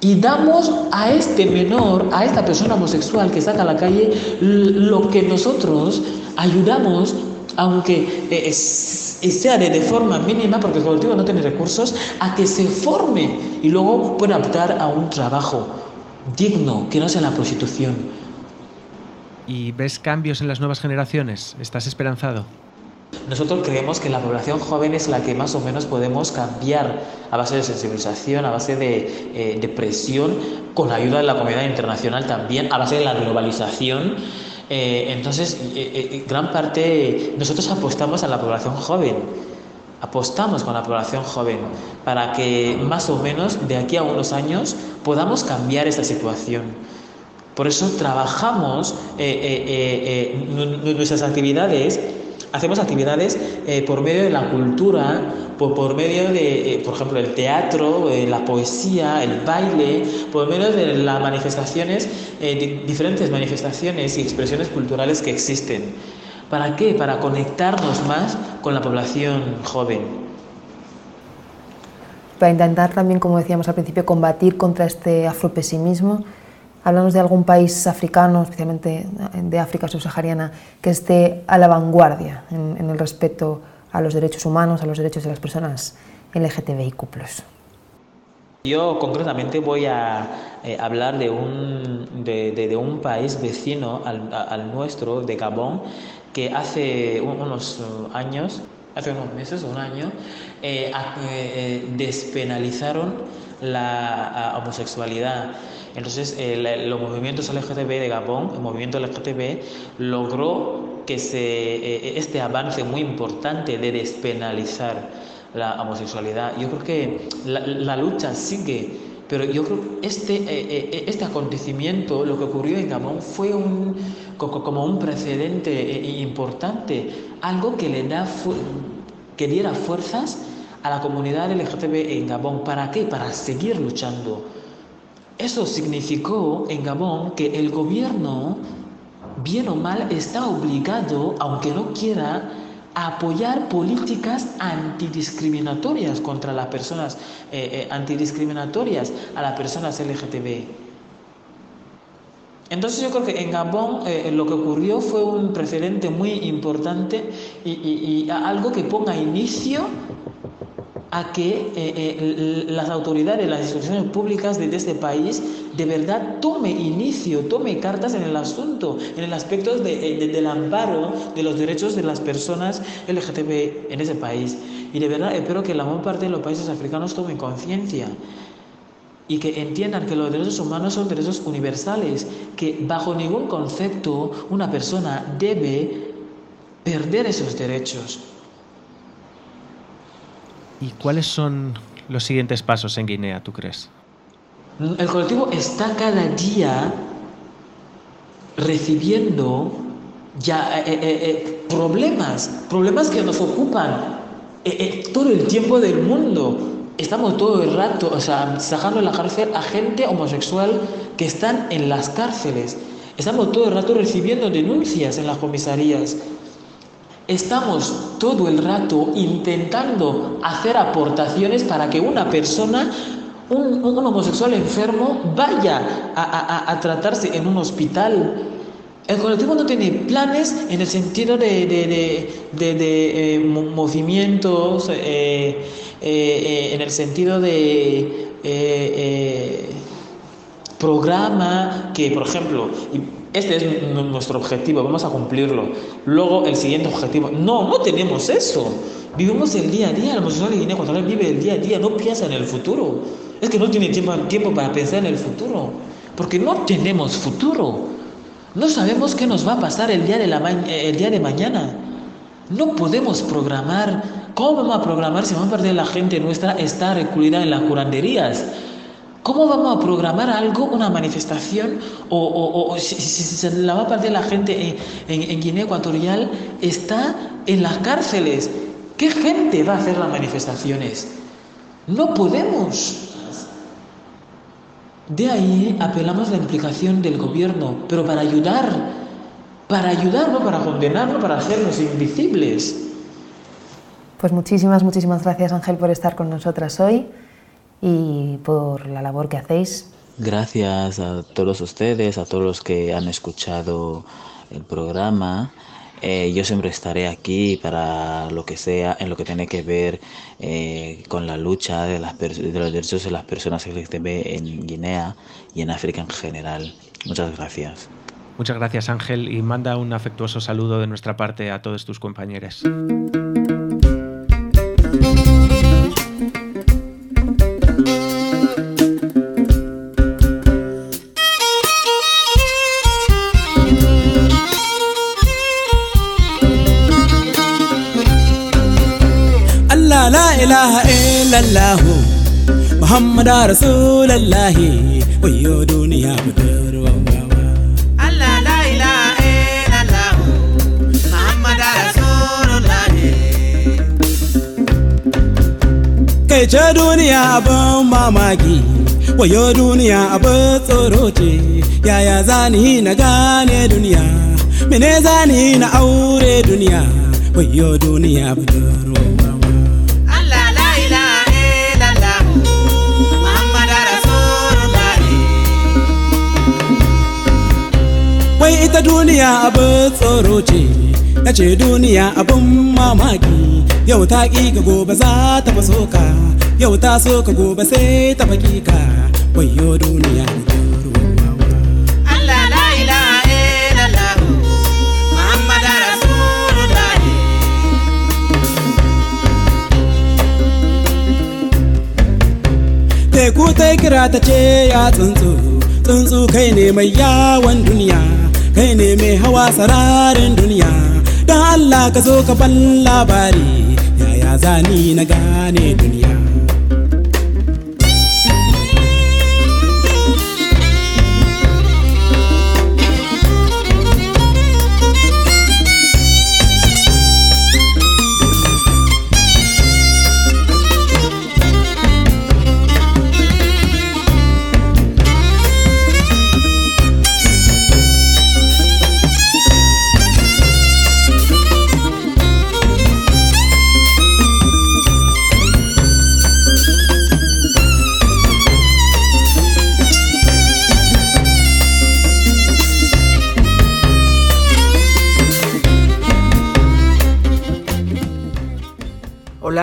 Y damos a este menor, a esta persona homosexual que saca a la calle, lo que nosotros ayudamos, aunque eh, sea de, forma mínima, porque el colectivo no tiene recursos, a que se forme y luego pueda optar a un trabajo digno, que no sea la prostitución. ¿Y ves cambios en las nuevas generaciones? ¿Estás esperanzado? Nosotros creemos que la población joven es la que más o menos podemos cambiar a base de sensibilización, a base de, eh, presión, con la ayuda de la comunidad internacional también, a base de la globalización. Eh, entonces, eh, gran parte, nosotros apostamos a la población joven, apostamos con la población joven para que más o menos de aquí a unos años podamos cambiar esta situación. Por eso trabajamos nuestras actividades hacemos actividades eh, por medio de la cultura, por, medio de, eh, por ejemplo, el teatro, eh, la poesía, el baile, por medio de las manifestaciones, diferentes manifestaciones y expresiones culturales que existen. ¿Para qué? Para conectarnos más con la población joven. Para intentar también, como decíamos al principio, combatir contra este afropesimismo hablamos de algún país africano, especialmente de África subsahariana, que esté a la vanguardia en, el respeto a los derechos humanos, a los derechos de las personas LGTBIQ. Yo concretamente voy a eh, hablar de un, de, un, país vecino al, nuestro, de Gabón, que hace unos años, hace unos meses, un año, eh, eh, despenalizaron la homosexualidad. Entonces, los movimientos LGTB de Gabón, el movimiento LGTB, logró que se, eh, este avance muy importante de despenalizar la homosexualidad. Yo creo que la, lucha sigue, pero yo creo que este, eh, eh, este acontecimiento, lo que ocurrió en Gabón, fue un, como un precedente importante, algo que le da que diera fuerzas a la comunidad LGTB en Gabón. ¿Para qué? Para seguir luchando eso significó en Gabón que el gobierno, bien o mal, está obligado, aunque no quiera, a apoyar políticas antidiscriminatorias contra las personas, eh, eh, antidiscriminatorias a las personas LGTB. Entonces yo creo que en Gabón eh, lo que ocurrió fue un precedente muy importante y algo que ponga inicio a que eh, eh, las autoridades, las instituciones públicas de, este país de verdad tome inicio, tome cartas en el asunto, en el aspecto eh, del amparo de los derechos de las personas LGTB en ese país. Y de verdad espero que la mayor parte de los países africanos tomen conciencia y que entiendan que los derechos humanos son derechos universales, que bajo ningún concepto una persona debe perder esos derechos. ¿Y cuáles son los siguientes pasos en Guinea, tú crees? El colectivo está cada día recibiendo ya eh, eh, eh, problemas, problemas que nos ocupan todo el tiempo del mundo. Estamos todo el rato, o sea, sacando en la cárcel a gente homosexual que están en las cárceles. Estamos todo el rato recibiendo denuncias en las comisarías. Estamos todo el rato intentando hacer aportaciones para que una persona, un, homosexual enfermo, vaya a, tratarse en un hospital. El colectivo no tiene planes en el sentido de, de, eh, movimientos, eh, eh, en el sentido de programa que, por ejemplo, este es nuestro objetivo, vamos a cumplirlo. Luego el siguiente objetivo. No, no tenemos eso. Vivimos el día a día. La homosexual de Guinea Ecuatorial vive el día a día, no piensa en el futuro. Es que no tiene tiempo, tiempo para pensar en el futuro. Porque no tenemos futuro. No sabemos qué nos va a pasar el día de, la el día de mañana. No podemos programar. ¿Cómo vamos a programar si vamos a perder la gente nuestra está recluida en las curanderías? ¿Cómo vamos a programar algo, una manifestación, o, si, la va a perder la gente en, Guinea Ecuatorial está en las cárceles? ¿Qué gente va a hacer las manifestaciones? No podemos. De ahí apelamos a la implicación del gobierno, pero para ayudar, para ayudar, no para condenar, no para hacernos invisibles. Pues muchísimas, muchísimas gracias Ángel por estar con nosotras hoy y por la labor que hacéis. Gracias a todos ustedes, a todos los que han escuchado el programa. eh, yo siempre estaré aquí para lo que sea, en lo que tiene que ver eh, con la lucha de, las de los derechos de las personas LGTB en Guinea y en África en general. Muchas gracias. Muchas gracias Ángel y manda un afectuoso saludo de nuestra parte a todos tus compañeros. Illallah Muhammad Rasulullah wayo duniya budurwa Allah la ilaha illallah Muhammad Rasulullah kai ce duniya abin mamaki wayo duniya abin tsoro ce yaya zani na gane duniya mene zani na aure duniya wayo duniya budurwa ita duniya abin tsoro ce. Na ce duniya abin mamaki. Yau ta ƙi ka gobe za ta faso ka. Yau ta so ka gobe sai ta faki ka. Wayo duniya Allah la ilaha illallah. Muhammad Rasulullah teku ta kira ta ce ya tsuntsu tsuntsu kai ne mai yawon duniya. Kai ne mai hawa sararin duniya. Don allah ka zo ka ban labari. Yaya zani na gane duniya?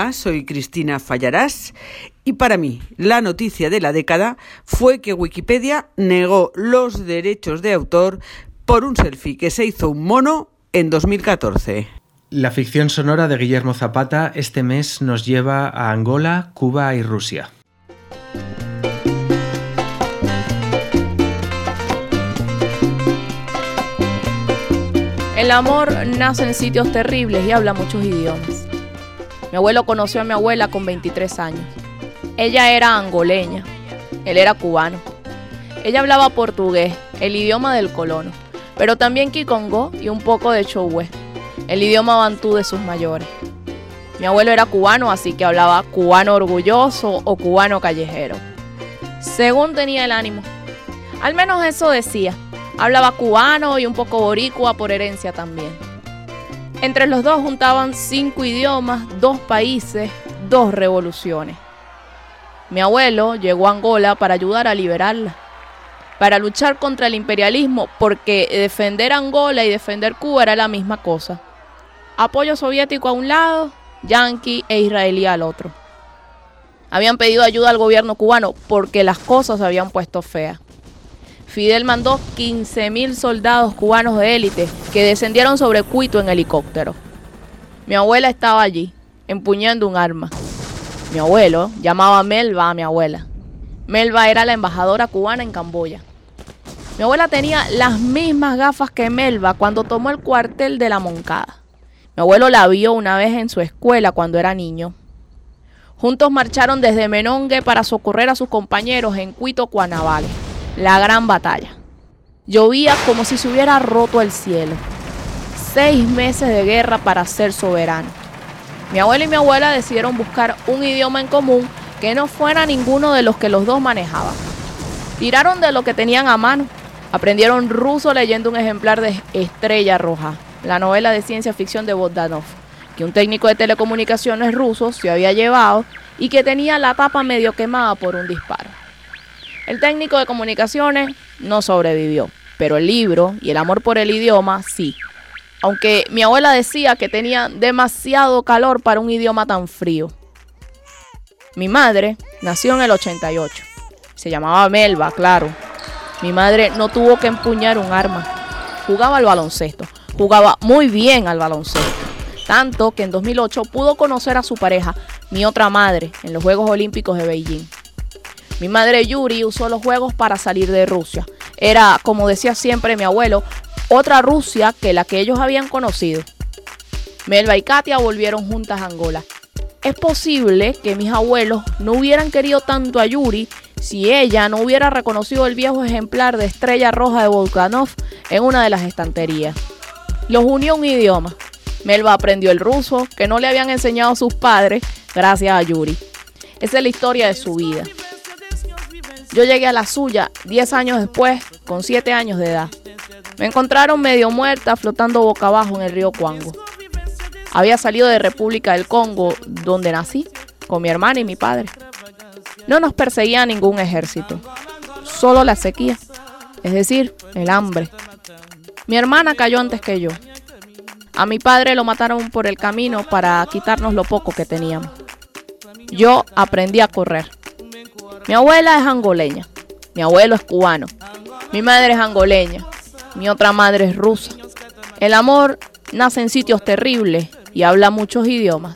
Hola, soy Cristina Fallarás y para mí la noticia de la década fue que Wikipedia negó los derechos de autor por un selfie que se hizo un mono en 2014. La ficción sonora de Guillermo Zapata este mes nos lleva a Angola, Cuba y Rusia. El amor nace en sitios terribles y habla muchos idiomas. Mi abuelo conoció a mi abuela con 23 años. Ella era angoleña, él era cubano. Ella hablaba portugués, el idioma del colono, pero también kikongo y un poco de chowe, el idioma bantú de sus mayores. Mi abuelo era cubano, así que hablaba cubano orgulloso o cubano callejero. Según tenía el ánimo. Al menos eso decía. Hablaba cubano y un poco boricua por herencia también. Entre los dos juntaban cinco idiomas, dos países, dos revoluciones. Mi abuelo llegó a Angola para ayudar a liberarla, para luchar contra el imperialismo, porque defender Angola y defender Cuba era la misma cosa. Apoyo soviético a un lado, yanqui e israelí al otro. Habían pedido ayuda al gobierno cubano porque las cosas se habían puesto feas. Fidel mandó 15.000 soldados cubanos de élite que descendieron sobre Cuito en helicóptero. Mi abuela estaba allí, empuñando un arma. Mi abuelo llamaba Melba a mi abuela. Melba era la embajadora cubana en Camboya. Mi abuela tenía las mismas gafas que Melba cuando tomó el cuartel de la Moncada. Mi abuelo la vio una vez en su escuela cuando era niño. Juntos marcharon desde Menongue para socorrer a sus compañeros en Cuito, Cuanavales la gran batalla. Llovía como si se hubiera roto el cielo. Seis meses de guerra para ser soberano. Mi abuelo y mi abuela decidieron buscar un idioma en común que no fuera ninguno de los que los dos manejaban. Tiraron de lo que tenían a mano. Aprendieron ruso leyendo un ejemplar de Estrella Roja, la novela de ciencia ficción de Bogdanov, que un técnico de telecomunicaciones ruso se había llevado y que tenía la tapa medio quemada por un disparo. El técnico de comunicaciones no sobrevivió, pero el libro y el amor por el idioma sí. aunque mi abuela decía que tenía demasiado calor para un idioma tan frío. Mi madre nació en el 88. Se llamaba Melba, claro. Mi madre no tuvo que empuñar un arma. Jugaba al baloncesto. Jugaba muy bien al baloncesto. Tanto que en 2008 pudo conocer a su pareja, mi otra madre, en los Juegos Olímpicos de Beijing. Mi madre Yuri usó los Juegos para salir de Rusia. Era, como decía siempre mi abuelo, otra Rusia que la que ellos habían conocido. Melba y Katia volvieron juntas a Angola. Es posible que mis abuelos no hubieran querido tanto a Yuri si ella no hubiera reconocido el viejo ejemplar de estrella roja de Volkanov en una de las estanterías. Los unió un idioma. Melba aprendió el ruso, que no le habían enseñado sus padres, gracias a Yuri. Esa es la historia de su vida. Yo llegué a la suya 10 años después, con 7 años de edad. Me encontraron medio muerta flotando boca abajo en el río Cuango. Había salido de República del Congo, donde nací, con mi hermana y mi padre. No nos perseguía ningún ejército, solo la sequía, es decir, el hambre. Mi hermana cayó antes que yo. A mi padre lo mataron por el camino para quitarnos lo poco que teníamos. Yo aprendí a correr. Mi abuela es angoleña, mi abuelo es cubano, mi madre es angoleña, mi otra madre es rusa. El amor nace en sitios terribles y habla muchos idiomas.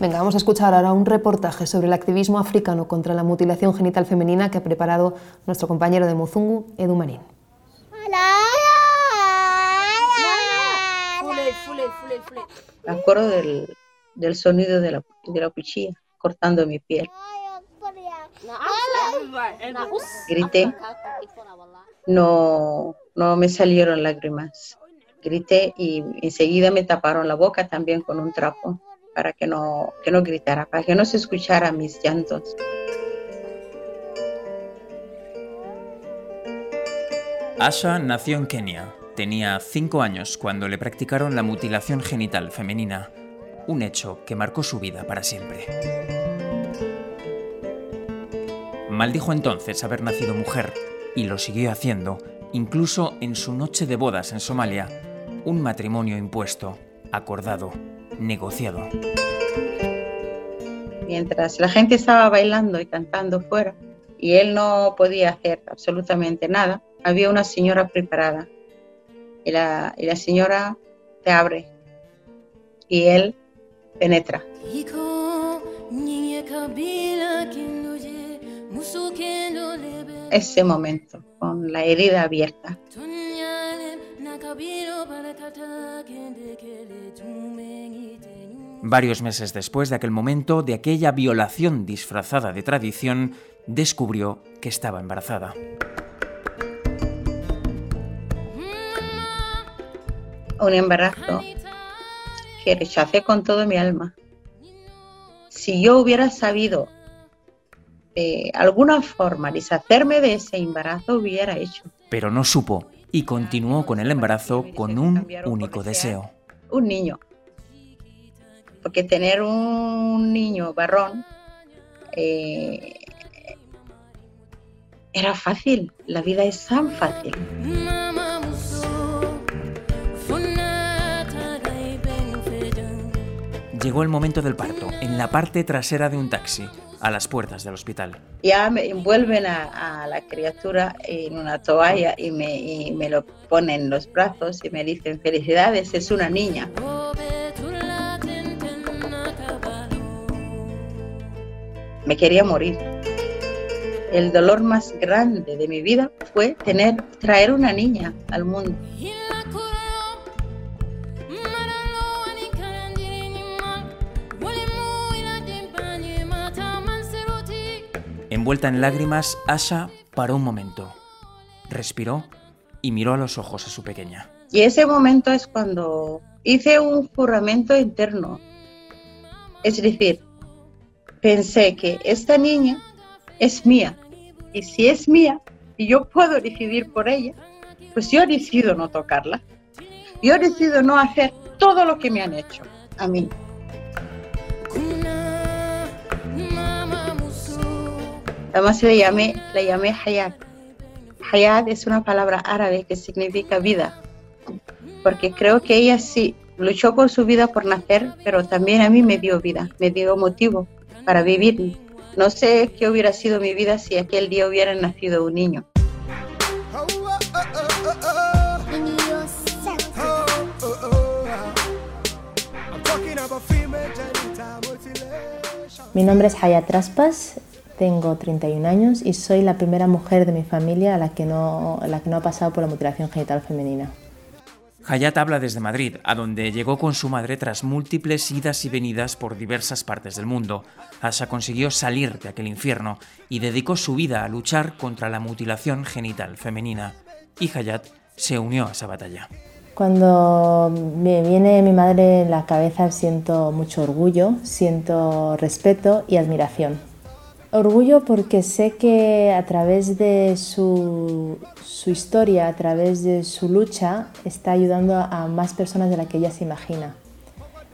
Venga, vamos a escuchar ahora un reportaje sobre el activismo africano contra la mutilación genital femenina que ha preparado nuestro compañero de Muzungu, Edu Marín. Me acuerdo del, del sonido de la, de la cuchilla cortando mi piel. Grité. No, no me salieron lágrimas. Grité y enseguida me taparon la boca también con un trapo para que no, que no gritara, para que no se escuchara mis llantos. Asha nació en Kenia. Tenía cinco años cuando le practicaron la mutilación genital femenina, un hecho que marcó su vida para siempre. Maldijo entonces haber nacido mujer y lo siguió haciendo, incluso en su noche de bodas en Somalia, un matrimonio impuesto, acordado, negociado. Mientras la gente estaba bailando y cantando fuera y él no podía hacer absolutamente nada, había una señora preparada y la, y la señora te abre y él penetra. Ese momento, con la herida abierta. Varios meses después de aquel momento, de aquella violación disfrazada de tradición, descubrió que estaba embarazada. Un embarazo que rechacé con todo mi alma. Si yo hubiera sabido de alguna forma deshacerme de ese embarazo, hubiera hecho. Pero no supo y continuó con el embarazo con un único deseo. Un niño. Porque tener un niño varón eh, era fácil. La vida es tan fácil. Llegó el momento del parto, en la parte trasera de un taxi, a las puertas del hospital. Ya me envuelven a, la criatura en una toalla y me, y me lo ponen en los brazos y me dicen, felicidades, es una niña. Me quería morir. el dolor más grande de mi vida fue tener, traer una niña al mundo. Envuelta en lágrimas, Asha paró un momento, respiró y miró a los ojos a su pequeña. Y ese momento es cuando hice un juramento interno. Es decir, pensé que esta niña es mía. Y si es mía y yo puedo decidir por ella, pues yo decido no tocarla. Yo decido no hacer todo lo que me han hecho a mí. Además le llamé, le llamé Hayat. Hayat es una palabra árabe que significa vida, porque creo que ella sí luchó por su vida por nacer, pero también a mí me dio vida, me dio motivo para vivir. No sé qué hubiera sido mi vida si aquel día hubiera nacido un niño. Mi nombre es Hayat Traspas, tengo 31 años y soy la primera mujer de mi familia a la que no, a la que no ha pasado por la mutilación genital femenina. Hayat habla desde Madrid, a donde llegó con su madre tras múltiples idas y venidas por diversas partes del mundo. Asha consiguió salir de aquel infierno y dedicó su vida a luchar contra la mutilación genital femenina. Y Hayat se unió a esa batalla. Cuando me viene mi madre en la cabeza siento mucho orgullo, siento respeto y admiración. Orgullo porque sé que a través de su, su, historia, a través de su lucha, está ayudando a más personas de las que ella se imagina.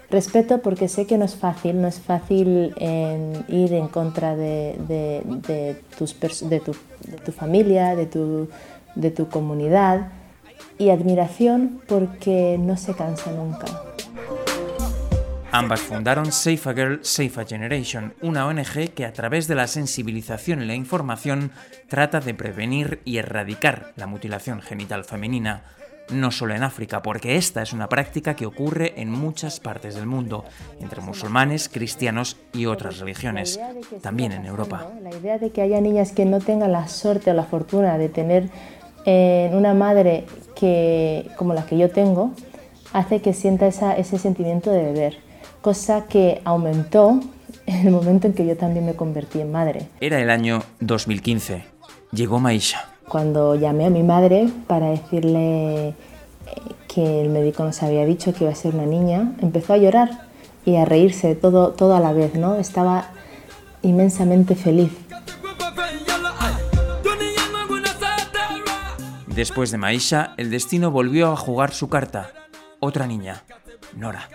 Respeto porque sé que no es fácil, no es fácil en ir en contra de, de, de, tus, de, tu, tu familia, tu, de tu comunidad. Y admiración porque no se cansa nunca. Ambas fundaron Safe a Girl, Safe a Generation, una ONG que a través de la sensibilización y la información trata de prevenir y erradicar la mutilación genital femenina, no solo en África, porque esta es una práctica que ocurre en muchas partes del mundo, entre musulmanes, cristianos y otras religiones, también en Europa. La idea de que haya niñas que no tengan la suerte o la fortuna de tener eh, una madre que, como la que yo tengo, hace que sienta ese sentimiento de deber cosa que aumentó en el momento en que yo también me convertí en madre. Era el año 2015. Llegó Maisha. Cuando llamé a mi madre para decirle que el médico nos había dicho que iba a ser una niña, empezó a llorar y a reírse todo, todo a la vez, ¿no? Estaba inmensamente feliz. Después de Maisha, el destino volvió a jugar su carta. Otra niña, Nora.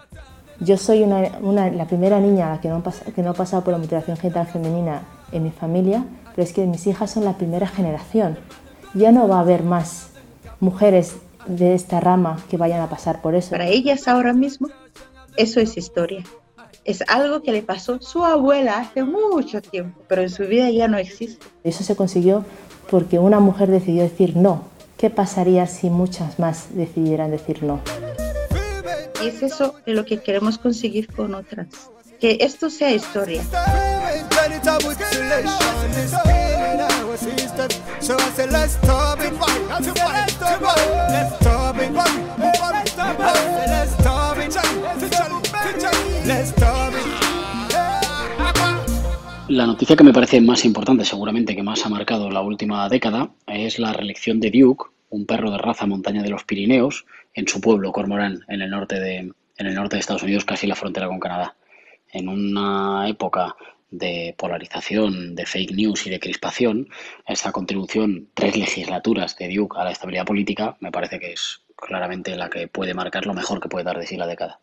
Yo soy una, una, la primera niña que no, que no ha pasado por la mutilación genital femenina en mi familia, pero es que mis hijas son la primera generación. Ya no va a haber más mujeres de esta rama que vayan a pasar por eso. Para ellas ahora mismo, eso es historia. Es algo que le pasó a su abuela hace mucho tiempo, pero en su vida ya no existe. Eso se consiguió porque una mujer decidió decir no. ¿Qué pasaría si muchas más decidieran decir no? Y es eso lo que queremos conseguir con otras. Que esto sea historia. La noticia que me parece más importante, seguramente que más ha marcado la última década, es la reelección de Duke, un perro de raza montaña de los Pirineos, en su pueblo, Cormorán, en el norte de, en el norte de Estados Unidos, casi la frontera con Canadá. En una época de polarización, de fake news y de crispación, esa contribución, tres legislaturas de Duke a la estabilidad política, me parece que es claramente la que puede marcar lo mejor que puede dar de sí la década.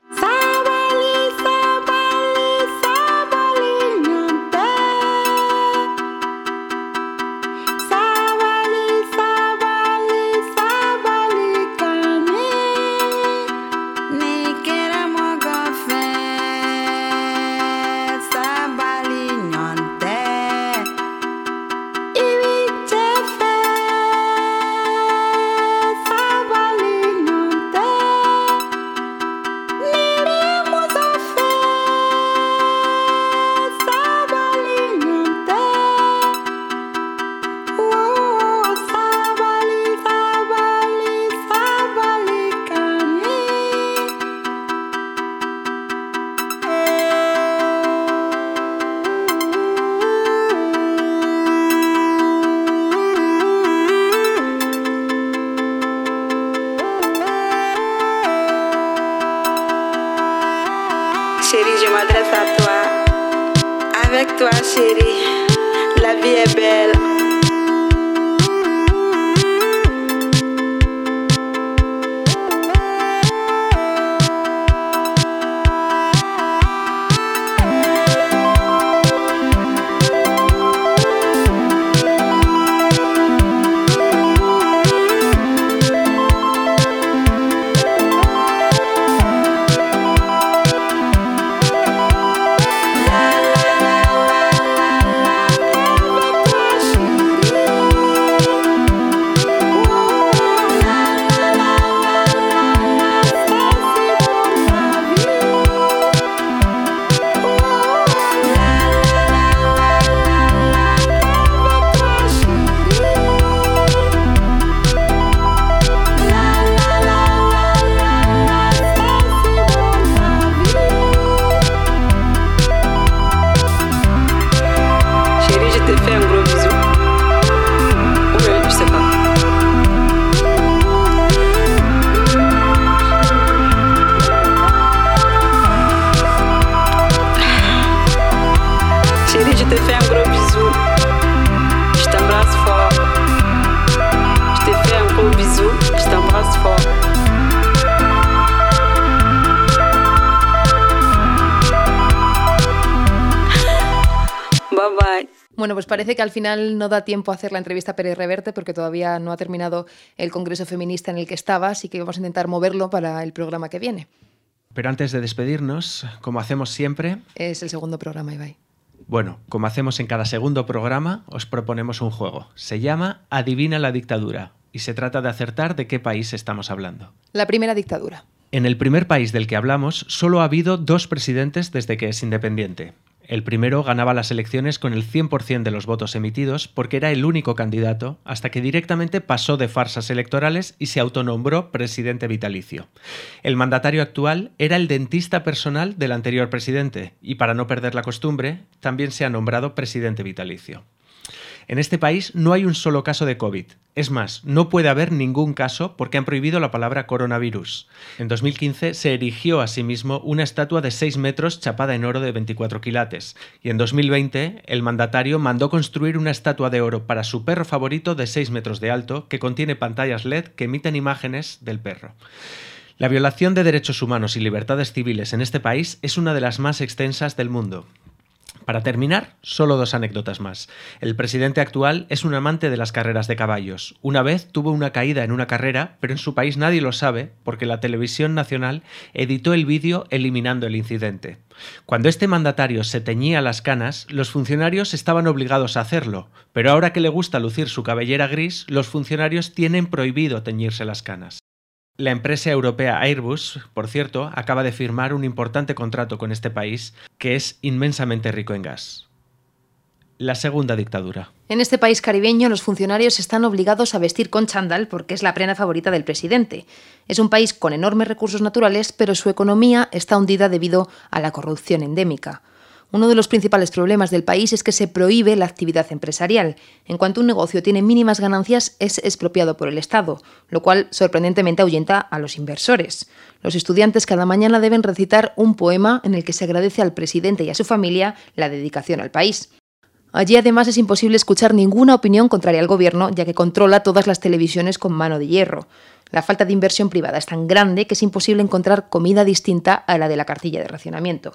Toi chérie, la vie est belle. Parece que al final no da tiempo a hacer la entrevista a Pérez Reverte porque todavía no ha terminado el Congreso Feminista en el que estaba, así que vamos a intentar moverlo para el programa que viene. Pero antes de despedirnos, como hacemos siempre, Es el segundo programa, Ibai. bueno, como hacemos en cada segundo programa, os proponemos un juego. Se llama Adivina la dictadura y se trata de acertar de qué país estamos hablando. La primera dictadura. En el primer país del que hablamos, solo ha habido dos presidentes desde que es independiente. El primero ganaba las elecciones con el 100% de los votos emitidos porque era el único candidato, hasta que directamente pasó de farsas electorales y se autonombró presidente vitalicio. El mandatario actual era el dentista personal del anterior presidente y para no perder la costumbre, también se ha nombrado presidente vitalicio. En este país no hay un solo caso de COVID. Es más, no puede haber ningún caso porque han prohibido la palabra coronavirus. En 2015 se erigió asimismo una estatua de 6 metros chapada en oro de 24 quilates. Y en 2020 el mandatario mandó construir una estatua de oro para su perro favorito de 6 metros de alto que contiene pantallas LED que emiten imágenes del perro. La violación de derechos humanos y libertades civiles en este país es una de las más extensas del mundo. Para terminar, solo dos anécdotas más. El presidente actual es un amante de las carreras de caballos. Una vez tuvo una caída en una carrera, pero en su país nadie lo sabe porque la televisión nacional editó el vídeo eliminando el incidente. Cuando este mandatario se teñía las canas, los funcionarios estaban obligados a hacerlo, pero ahora que le gusta lucir su cabellera gris, los funcionarios tienen prohibido teñirse las canas. La empresa europea Airbus, por cierto, acaba de firmar un importante contrato con este país que es inmensamente rico en gas. La segunda dictadura. En este país caribeño los funcionarios están obligados a vestir con chándal porque es la prenda favorita del presidente. Es un país con enormes recursos naturales, pero su economía está hundida debido a la corrupción endémica. Uno de los principales problemas del país es que se prohíbe la actividad empresarial. En cuanto un negocio tiene mínimas ganancias, es expropiado por el Estado, lo cual sorprendentemente ahuyenta a los inversores. Los estudiantes cada mañana deben recitar un poema en el que se agradece al presidente y a su familia la dedicación al país. Allí además es imposible escuchar ninguna opinión contraria al gobierno, ya que controla todas las televisiones con mano de hierro. La falta de inversión privada es tan grande que es imposible encontrar comida distinta a la de la cartilla de racionamiento.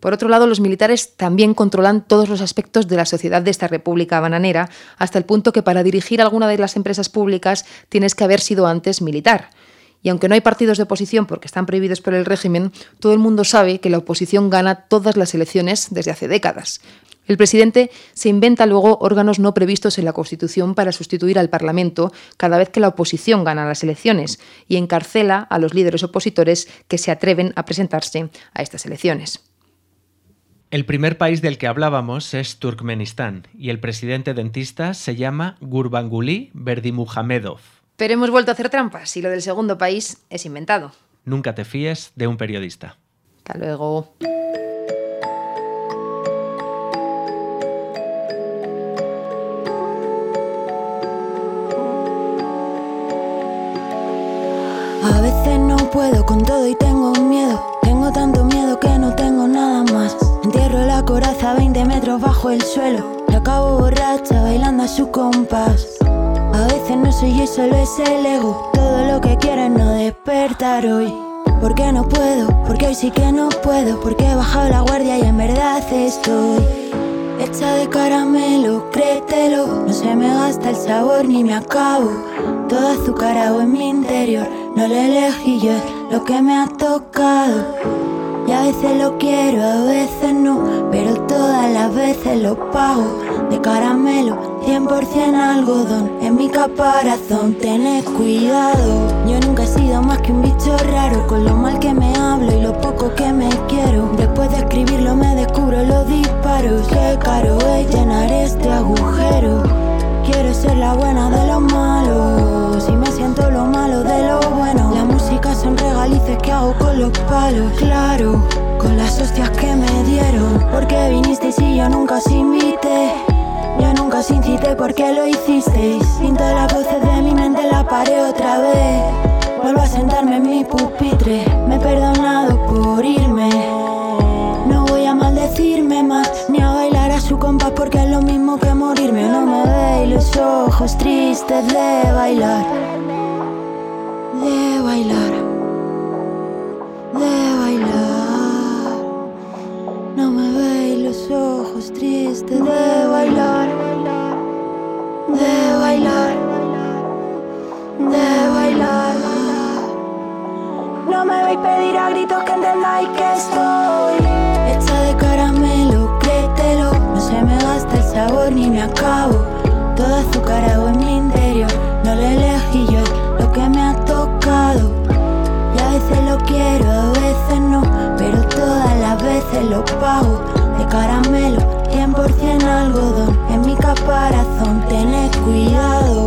Por otro lado, los militares también controlan todos los aspectos de la sociedad de esta república bananera, hasta el punto que para dirigir alguna de las empresas públicas tienes que haber sido antes militar. Y aunque no hay partidos de oposición porque están prohibidos por el régimen, todo el mundo sabe que la oposición gana todas las elecciones desde hace décadas. El presidente se inventa luego órganos no previstos en la Constitución para sustituir al Parlamento cada vez que la oposición gana las elecciones y encarcela a los líderes opositores que se atreven a presentarse a estas elecciones. El primer país del que hablábamos es Turkmenistán y el presidente dentista se llama Gurbanguly Berdimuhamedov. Pero hemos vuelto a hacer trampas y lo del segundo país es inventado. Nunca te fíes de un periodista. Hasta luego. A veces no puedo con todo y tengo miedo. Tengo tanto miedo que no tengo nada más. Entierro la coraza 20 metros bajo el suelo. Y acabo borracha bailando a su compás. A veces no soy yo, solo es el ego. Todo lo que quiero es no despertar hoy. Porque no puedo, porque hoy sí que no puedo, porque he bajado la guardia y en verdad estoy hecha de caramelo, créetelo. No se me gasta el sabor ni me acabo. Todo azucarado en mi interior, no lo elegí yo, es lo que me ha tocado. Y a veces lo quiero, a veces no, pero todas las veces lo pago. De caramelo, 100% algodón, en mi caparazón, tened cuidado. Yo nunca he sido más que un bicho raro, con lo mal que me hablo y lo poco que me quiero. Después de escribirlo me descubro los disparos. Qué caro es llenar este agujero. Quiero ser la buena de los malos. Y me siento lo malo de lo bueno. La música regalices que hago con los palos. Claro, con las hostias que me dieron. Porque vinisteis y yo nunca os invité. Yo nunca os incité porque lo hicisteis. Pinto las voces de mi mente en la pared otra vez. Vuelvo a sentarme en mi pupitre. Me he perdonado por irme. No voy a maldecirme más ni a bailar a su compás porque es lo mismo que morirme. No me veis los ojos tristes de bailar, pelo pago de caramelo, 100% algodón en mi caparazón. Tened cuidado.